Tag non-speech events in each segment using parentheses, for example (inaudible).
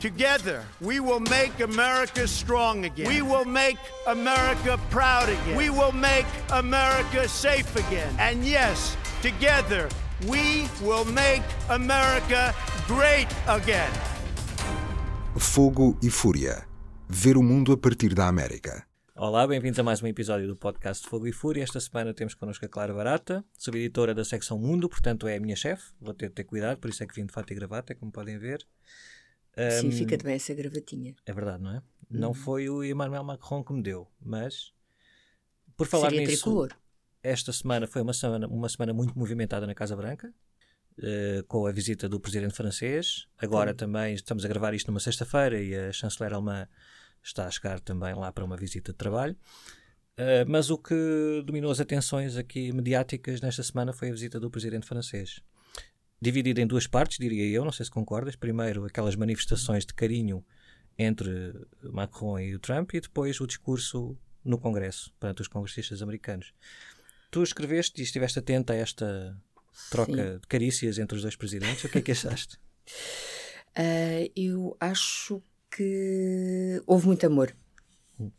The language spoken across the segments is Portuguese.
Together, we will make America strong again. We will make America proud again. We will make America safe again. And yes, together, we will make America great again. Fogo e Fúria. Ver o mundo a partir da América. Olá, bem-vindos a mais um episódio do podcast Fogo e Fúria. Esta semana temos connosco a Clara Barata, subeditora da secção Mundo, portanto é a minha chefe. Vou ter de ter cuidado, por isso é que vim de fato e gravata, como podem ver. Sim, Um, fica bem essa gravatinha. É verdade, não é? Não foi o Emmanuel Macron que me deu, mas por falar Seria nisso, tricolor. esta semana foi uma semana, uma semana muito movimentada na Casa Branca, eh, com a visita do presidente francês. Agora também estamos a gravar isto numa sexta-feira e a chanceler alemã está a chegar também lá para uma visita de trabalho. Eh, mas o que dominou as atenções aqui mediáticas nesta semana foi a visita do presidente francês. Dividida em duas partes, diria eu, não sei se concordas. Primeiro, aquelas manifestações de carinho entre Macron e o Trump, e depois o discurso no Congresso, perante os congressistas americanos. Tu escreveste e estiveste atento a esta troca de carícias entre os dois presidentes. O que é que achaste? (laughs) Ah, eu acho que houve muito amor. Hum.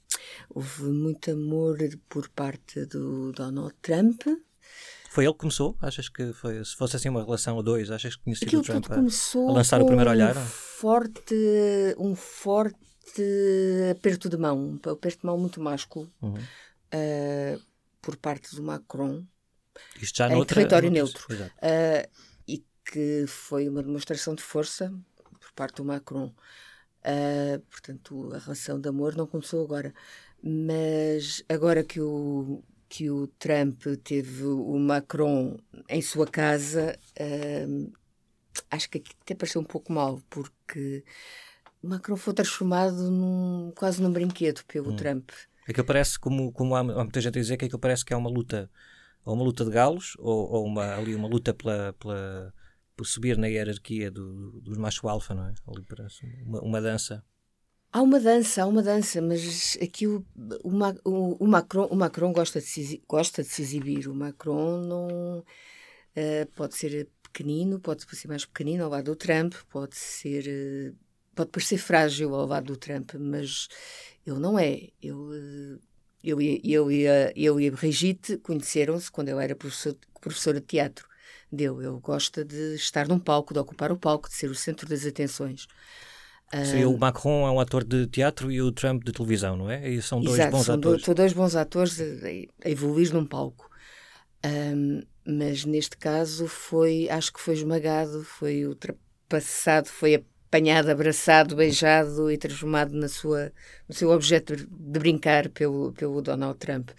Houve muito amor por parte do Donald Trump. Foi ele que começou? Achas que foi, se fosse assim uma relação a dois, achas que tinha sido Aquilo o Trump a, a lançar o primeiro olhar? Um forte, um forte aperto de mão, um aperto de mão muito másculo Uhum. ah, por parte do Macron. Isto já Em noutra, território neutro. Ah, e que foi uma demonstração de força por parte do Macron. Ah, portanto, a relação de amor não começou agora. Mas agora que o, que o Trump teve o Macron em sua casa, ah, acho que aqui até pareceu um pouco mal, porque o Macron foi transformado num, quase num brinquedo pelo Trump. É que parece, como, como há, há muita gente a dizer, que aquilo parece que é uma luta, ou uma luta de galos, ou, ou uma, ali uma luta pela, pela, por subir na hierarquia do, dos macho alfa, não é? Ali parece uma, uma dança. Há uma dança, há uma dança, mas aqui o, o, o- Macron, o Macron gosta, de se, gosta de se exibir. O Macron não eh, pode ser pequenino, pode ser mais pequenino ao lado do Trump, pode ser eh, pode parecer frágil ao lado do Trump, mas ele não é. Ele, eu, e- eu, e a- eu e a Brigitte conheceram-se quando eu era professor, professora de teatro dele. Ele gosta de estar num palco, de ocupar o palco, de ser o centro das atenções. Seria o Macron é um ator de teatro e o Trump de televisão, não é? E são dois Exato, bons são atores. são dois bons atores a, evoluir num palco. Ahm, mas neste caso foi, acho que foi esmagado, foi ultrapassado, foi apanhado, abraçado, beijado e transformado na sua, no seu objeto de brincar pelo, pelo Donald Trump.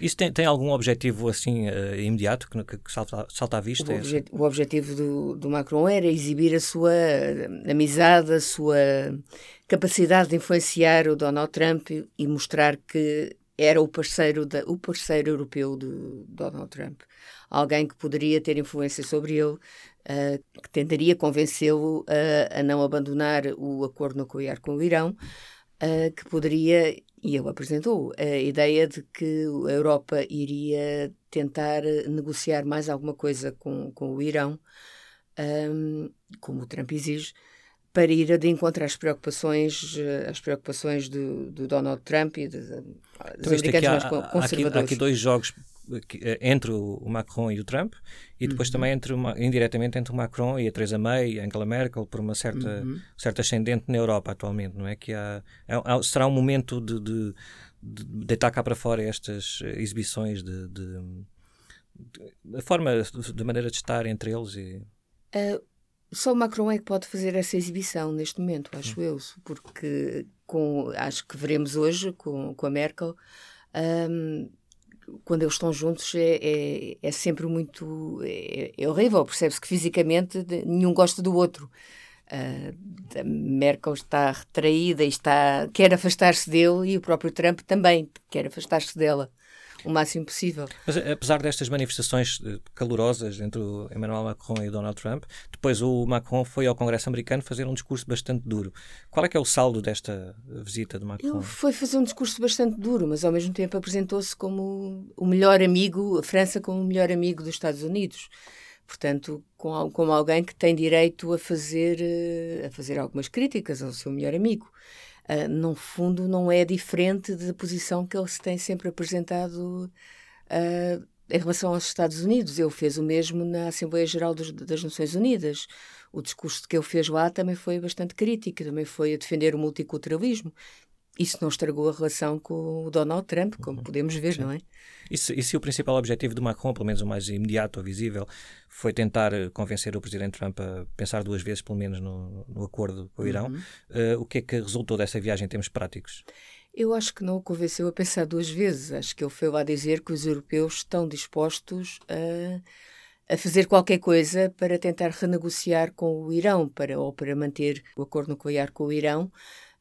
Isso tem, tem algum objetivo assim eh, imediato que, que salta, salta à O, vista? obje- o objetivo do, do Macron era exibir a sua amizade, a sua capacidade de influenciar o Donald Trump e- mostrar que era o parceiro, da, o parceiro europeu do Donald Trump. Alguém que poderia ter influência sobre ele, ah, que tentaria convencê-lo a, a não abandonar o acordo nuclear com o Irão, ah, que poderia, e ele apresentou, a ideia de que a Europa iria tentar eh, negociar mais alguma coisa com, com o Irão, ahm, como o Trump exige, para ir de encontro às preocupações, eh, às preocupações do, do Donald Trump e dos, Então, americanos há, mais há- co- há aqui, há conservadores. aqui dois jogos eh, entre o Macron e o Trump e Uhum. depois também entre indiretamente entre o Macron e a Theresa May e a Angela Merkel por uma certa, Uhum. certa ascendente na Europa atualmente, não é? Que há, há- há- será um momento de, de, de deitar cá para fora estas eh, exibições de, de, de- a forma, de maneira de estar entre eles e Ah, só o Macron é que pode fazer essa exibição neste momento, acho eu, porque com, acho que veremos hoje com, com a Merkel. ahm, quando eles estão juntos é, é, é sempre muito é, é horrível, percebe-se que fisicamente nenhum gosta do outro. A Merkel está retraída e está, quer afastar-se dele e o próprio Trump também quer afastar-se dela o máximo possível. Mas apesar destas manifestações eh, calorosas entre o Emmanuel Macron e o Donald Trump, depois o Macron foi ao Congresso americano fazer um discurso bastante duro. Qual é que é o saldo desta visita de Macron? Ele foi fazer um discurso bastante duro, mas ao mesmo tempo apresentou-se como o melhor amigo, a França como o melhor amigo dos Estados Unidos. Portanto, com, como alguém que tem direito a fazer, a fazer algumas críticas ao seu melhor amigo. Uh, no fundo, não é diferente da posição que ele se tem sempre apresentado uh, em relação aos Estados Unidos. Ele fez o mesmo na Assembleia Geral dos, das Nações Unidas. O discurso que ele fez lá também foi bastante crítico, também foi a defender o multiculturalismo. Isso não estragou a relação com o Donald Trump, como uhum. podemos ver, Sim. não é? E se, e se, o principal objetivo do Macron, pelo menos o mais imediato ou visível, foi tentar eh, convencer o presidente Trump a pensar duas vezes, pelo menos, no, no acordo com o Irão, uhum. uh, o que é que resultou dessa viagem em termos práticos? Eu acho que não o convenceu a pensar duas vezes. Acho que ele foi lá dizer que os europeus estão dispostos a, a fazer qualquer coisa para tentar renegociar com o Irão, para, ou para manter o acordo nuclear com o Irão,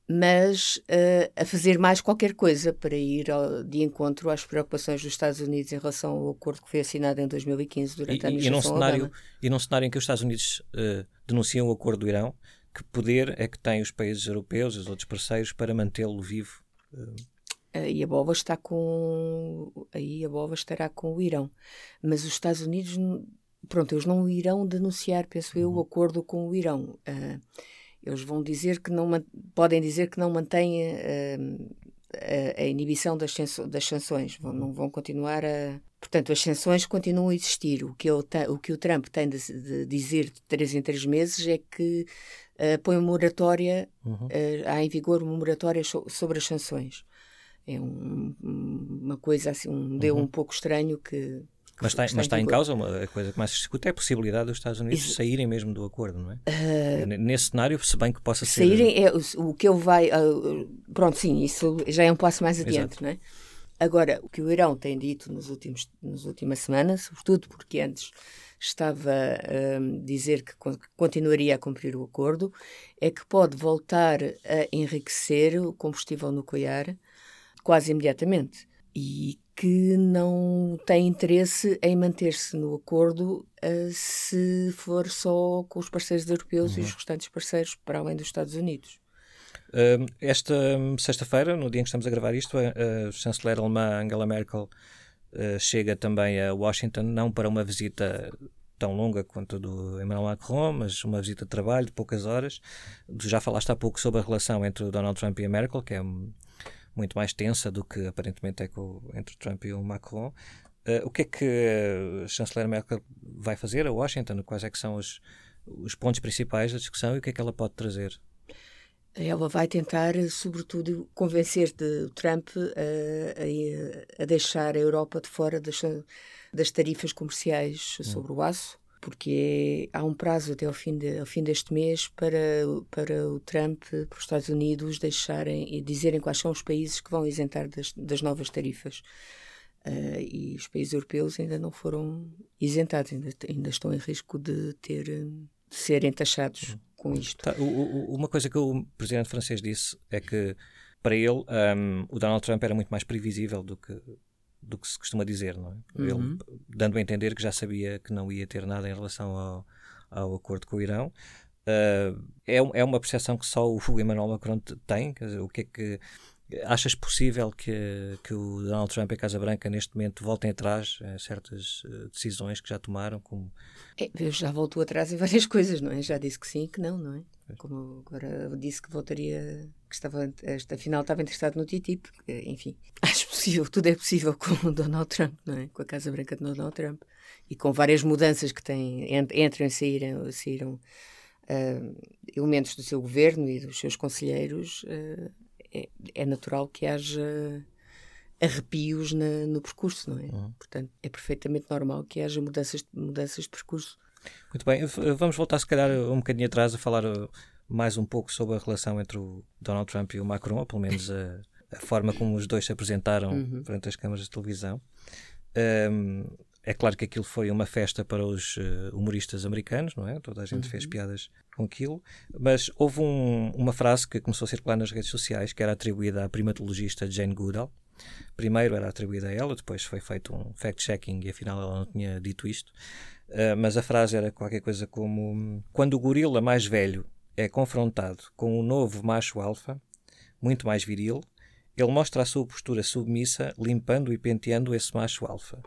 mas uh, a fazer mais qualquer coisa para ir ao, de encontro às preocupações dos Estados Unidos em relação ao acordo que foi assinado em 2015 durante e, a administração e num cenário Obama. E num cenário em que os Estados Unidos uh, denunciam o acordo do Irão, que poder é que têm os países europeus e os outros parceiros para mantê-lo vivo? Uh... Aí a bola está com aí a bola estará com o Irão, mas os Estados Unidos pronto eles não irão denunciar penso eu o uhum. acordo com o Irão. Uh, eles vão dizer que não podem dizer que não mantêm uh, a, a, inibição das, das sanções, vão, não vão continuar a. Portanto, as sanções continuam a existir. O que, eu, o, que o Trump tem de, de, dizer de três em três meses é que uh, põe uma moratória, uhum. uh, há em vigor uma moratória sobre as sanções. É um, uma coisa assim, um deu uhum. um pouco estranho que mas está, mas está em causa, uma, a coisa que mais se discute é a possibilidade dos Estados Unidos Isso. saírem mesmo do acordo, não é? Uh, Nesse cenário, se bem que possa ser. Saírem é o, que ele vai. Uh, pronto, sim, isso já é um passo mais adiante, Exato. não é? Agora, o que o Irão tem dito nos últimos, nas últimas semanas, sobretudo porque antes estava a um, dizer que continuaria a cumprir o acordo, é que pode voltar a enriquecer o combustível nuclear quase imediatamente e que não tem interesse em manter-se no acordo uh, se for só com os parceiros europeus uhum. e os restantes parceiros para além dos Estados Unidos. Uh, esta sexta-feira, no dia em que estamos a gravar isto, a, a chanceler alemã Angela Merkel uh, chega também a Washington, não para uma visita tão longa quanto a do Emmanuel Macron, mas uma visita de trabalho de poucas horas. Tu já falaste há pouco sobre a relação entre Donald Trump e a Merkel, que é muito mais tensa do que aparentemente é com, entre Trump e o Macron. Uh, o que é que a chanceler Merkel vai fazer a Washington? Quais é que são os, os pontos principais da discussão e o que é que ela pode trazer? Ela vai tentar, sobretudo, convencer de Trump a, a, a deixar a Europa de fora das, das tarifas comerciais hum. sobre o aço porque há um prazo até ao fim, de, ao fim deste mês para, para o Trump, para os Estados Unidos, deixarem e dizerem quais são os países que vão isentar das, das novas tarifas. Uh, e os países europeus ainda não foram isentados, ainda, ainda estão em risco de ter de serem taxados com isto. Tá, o, o, uma coisa que o presidente francês disse é que para ele um, o Donald Trump era muito mais previsível do que do que se costuma dizer, não é? Uhum. Ele dando a entender que já sabia que não ia ter nada em relação ao, ao acordo com o Irão. Uh, é, é uma percepção que só o Emmanuel Macron tem. Dizer, o que é que achas possível que, que o Donald Trump e a Casa Branca neste momento voltem atrás em certas uh, decisões que já tomaram? Como... É, já voltou atrás em várias (laughs) coisas, não é? Já disse que sim e que não, não é? Como agora disse que voltaria, que estava, afinal estava interessado no TTIP, enfim. (laughs) Acho possível, tudo é possível com o Donald Trump, não é? Com a Casa Branca de Donald Trump e com várias mudanças que têm, entram e saíram, saíram uh, elementos do seu governo e dos seus conselheiros, uh, é, é, natural que haja arrepios na, no percurso, não é? Uhum. Portanto, é perfeitamente normal que haja mudanças, mudanças de percurso. Muito bem, vamos voltar se calhar um bocadinho atrás a falar uh, mais um pouco sobre a relação entre o Donald Trump e o Macron, ou pelo menos a, a forma como os dois se apresentaram uhum. perante as câmaras de televisão. Um, é claro que aquilo foi uma festa para os uh, humoristas americanos, não é? Toda a gente uhum. fez piadas com aquilo, mas houve um, uma frase que começou a circular nas redes sociais que era atribuída à primatologista Jane Goodall. Primeiro era atribuída a ela, depois foi feito um fact-checking e afinal ela não tinha dito isto. Uh, mas a frase era qualquer coisa como: Quando o gorila mais velho é confrontado com um novo macho alfa, muito mais viril, ele mostra a sua postura submissa, limpando e penteando esse macho alfa.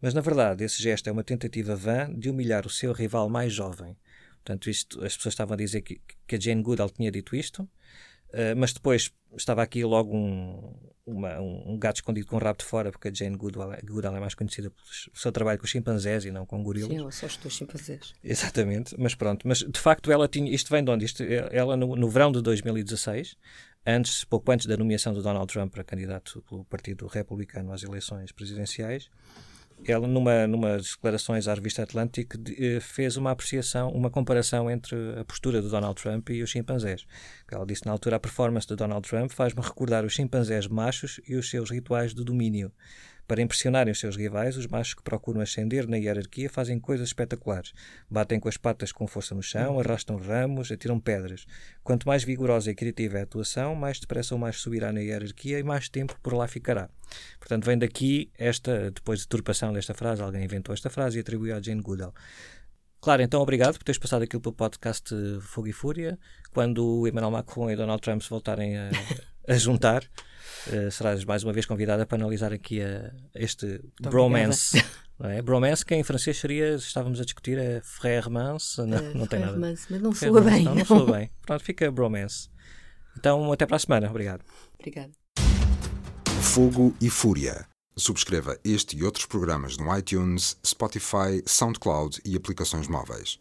Mas, na verdade, esse gesto é uma tentativa vã de humilhar o seu rival mais jovem. Portanto, isto, as pessoas estavam a dizer que, que a Jane Goodall tinha dito isto, uh, mas depois estava aqui logo um, uma, um, gato escondido com o rabo de fora, porque a Jane Goodall, Goodall é mais conhecida pelo seu trabalho com os chimpanzés e não com gorilas. Sim, ela só estou chimpanzés. Exatamente, mas pronto. Mas de facto ela tinha. Isto vem de onde? Isto, ela no, no verão de 2016, antes, pouco antes da nomeação do Donald Trump para candidato pelo Partido Republicano às eleições presidenciais, ela, numa, numa declarações à revista Atlantic, eh, fez uma apreciação, uma comparação entre a postura de Donald Trump e os chimpanzés. Ela disse na altura: a performance de Donald Trump faz-me recordar os chimpanzés machos e os seus rituais de domínio. Para impressionarem os seus rivais, os machos que procuram ascender na hierarquia fazem coisas espetaculares. Batem com as patas com força no chão, arrastam ramos, atiram pedras. Quanto mais vigorosa e criativa é a atuação, mais depressa o macho subirá na hierarquia e mais tempo por lá ficará. Portanto, vem daqui esta, depois de turpação desta frase, alguém inventou esta frase e atribuiu a Jane Goodall. Claro, então obrigado por teres passado aquilo pelo podcast Fogo e Fúria. Quando o Emmanuel Macron e Donald Trump se voltarem a, (laughs) a juntar, uh, serás mais uma vez convidada para analisar aqui a, este Muito bromance. (laughs) Não é? Bromance, que em francês seria, estávamos a discutir, é frère mance, não, uh, não tem nada. mas não soa bem. Não, não, não soa bem. Pronto, fica bromance. Então, até para a semana. Obrigado. Obrigado. Fogo e Fúria. Subscreva este e outros programas no iTunes, Spotify, SoundCloud e aplicações móveis.